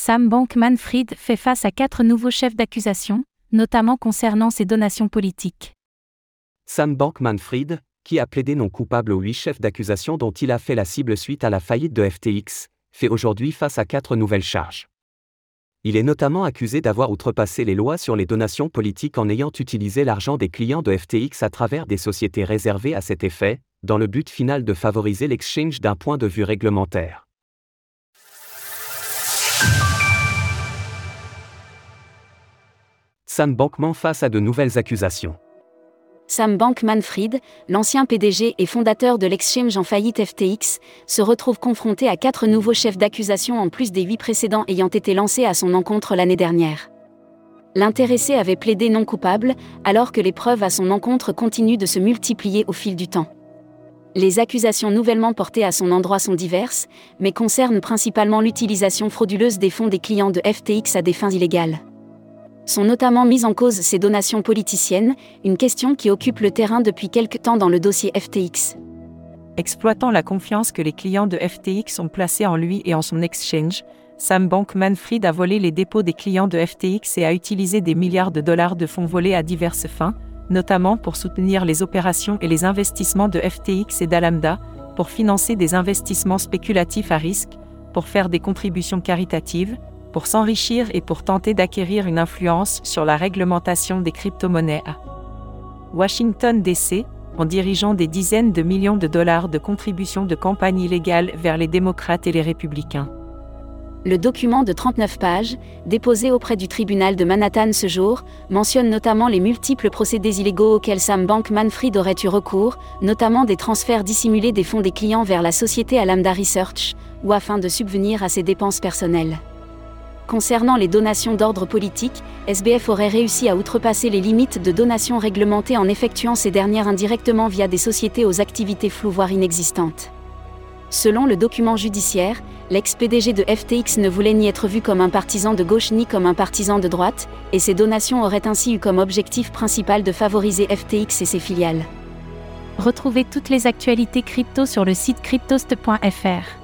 Sam Bankman-Fried fait face à quatre nouveaux chefs d'accusation, notamment concernant ses donations politiques. Sam Bankman-Fried, qui a plaidé non coupable aux huit chefs d'accusation dont il a fait la cible suite à la faillite de FTX, fait aujourd'hui face à quatre nouvelles charges. Il est notamment accusé d'avoir outrepassé les lois sur les donations politiques en ayant utilisé l'argent des clients de FTX à travers des sociétés réservées à cet effet, dans le but final de favoriser l'exchange d'un point de vue réglementaire. Sam Bankman face à de nouvelles accusations. Sam Bankman-Fried, l'ancien PDG et fondateur de l'exchange en faillite FTX, se retrouve confronté à quatre nouveaux chefs d'accusation en plus des huit précédents ayant été lancés à son encontre l'année dernière. L'intéressé avait plaidé non coupable, alors que les preuves à son encontre continuent de se multiplier au fil du temps. Les accusations nouvellement portées à son endroit sont diverses, mais concernent principalement l'utilisation frauduleuse des fonds des clients de FTX à des fins illégales sont notamment mises en cause ses donations politiciennes, une question qui occupe le terrain depuis quelque temps dans le dossier FTX. Exploitant la confiance que les clients de FTX ont placée en lui et en son exchange, Sam Bankman-Fried a volé les dépôts des clients de FTX et a utilisé des milliards de dollars de fonds volés à diverses fins, notamment pour soutenir les opérations et les investissements de FTX et d'Alamda, pour financer des investissements spéculatifs à risque, pour faire des contributions caritatives, pour s'enrichir et pour tenter d'acquérir une influence sur la réglementation des crypto-monnaies à Washington DC, en dirigeant des dizaines de millions de dollars de contributions de campagne illégale vers les démocrates et les républicains. Le document de 39 pages, déposé auprès du tribunal de Manhattan ce jour, mentionne notamment les multiples procédés illégaux auxquels Sam Bankman-Fried aurait eu recours, notamment des transferts dissimulés des fonds des clients vers la société Alameda Research, ou afin de subvenir à ses dépenses personnelles. Concernant les donations d'ordre politique, SBF aurait réussi à outrepasser les limites de donations réglementées en effectuant ces dernières indirectement via des sociétés aux activités floues voire inexistantes. Selon le document judiciaire, l'ex-PDG de FTX ne voulait ni être vu comme un partisan de gauche ni comme un partisan de droite, et ses donations auraient ainsi eu comme objectif principal de favoriser FTX et ses filiales. Retrouvez toutes les actualités crypto sur le site cryptost.fr.